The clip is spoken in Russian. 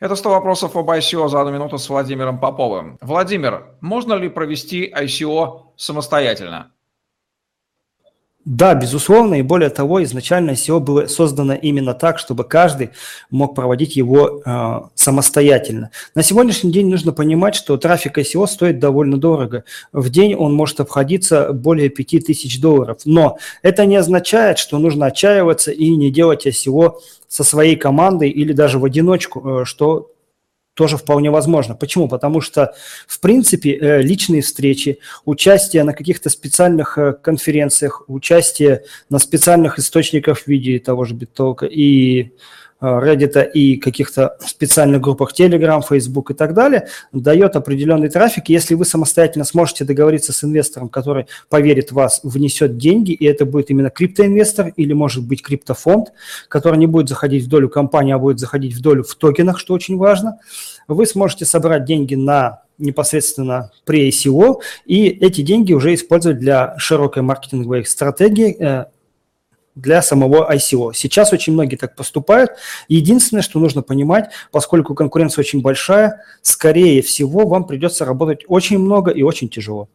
Это 100 вопросов об ICO за одну минуту с Владимиром Поповым. Владимир, можно ли провести ICO самостоятельно? Да, безусловно, и более того, изначально SEO было создано именно так, чтобы каждый мог проводить его э, самостоятельно. На сегодняшний день нужно понимать, что трафик SEO стоит довольно дорого. В день он может обходиться более 5000 долларов. Но это не означает, что нужно отчаиваться и не делать SEO со своей командой или даже в одиночку, э, что тоже вполне возможно. Почему? Потому что, в принципе, э, личные встречи, участие на каких-то специальных э, конференциях, участие на специальных источниках в виде того же BitTalk и Reddit и каких-то специальных группах Telegram, Facebook и так далее, дает определенный трафик. Если вы самостоятельно сможете договориться с инвестором, который поверит в вас, внесет деньги, и это будет именно криптоинвестор или, может быть, криптофонд, который не будет заходить в долю компании, а будет заходить в долю в токенах, что очень важно, вы сможете собрать деньги на непосредственно при ICO, и эти деньги уже использовать для широкой маркетинговой стратегии, э, для самого ICO. Сейчас очень многие так поступают. Единственное, что нужно понимать, поскольку конкуренция очень большая, скорее всего, вам придется работать очень много и очень тяжело.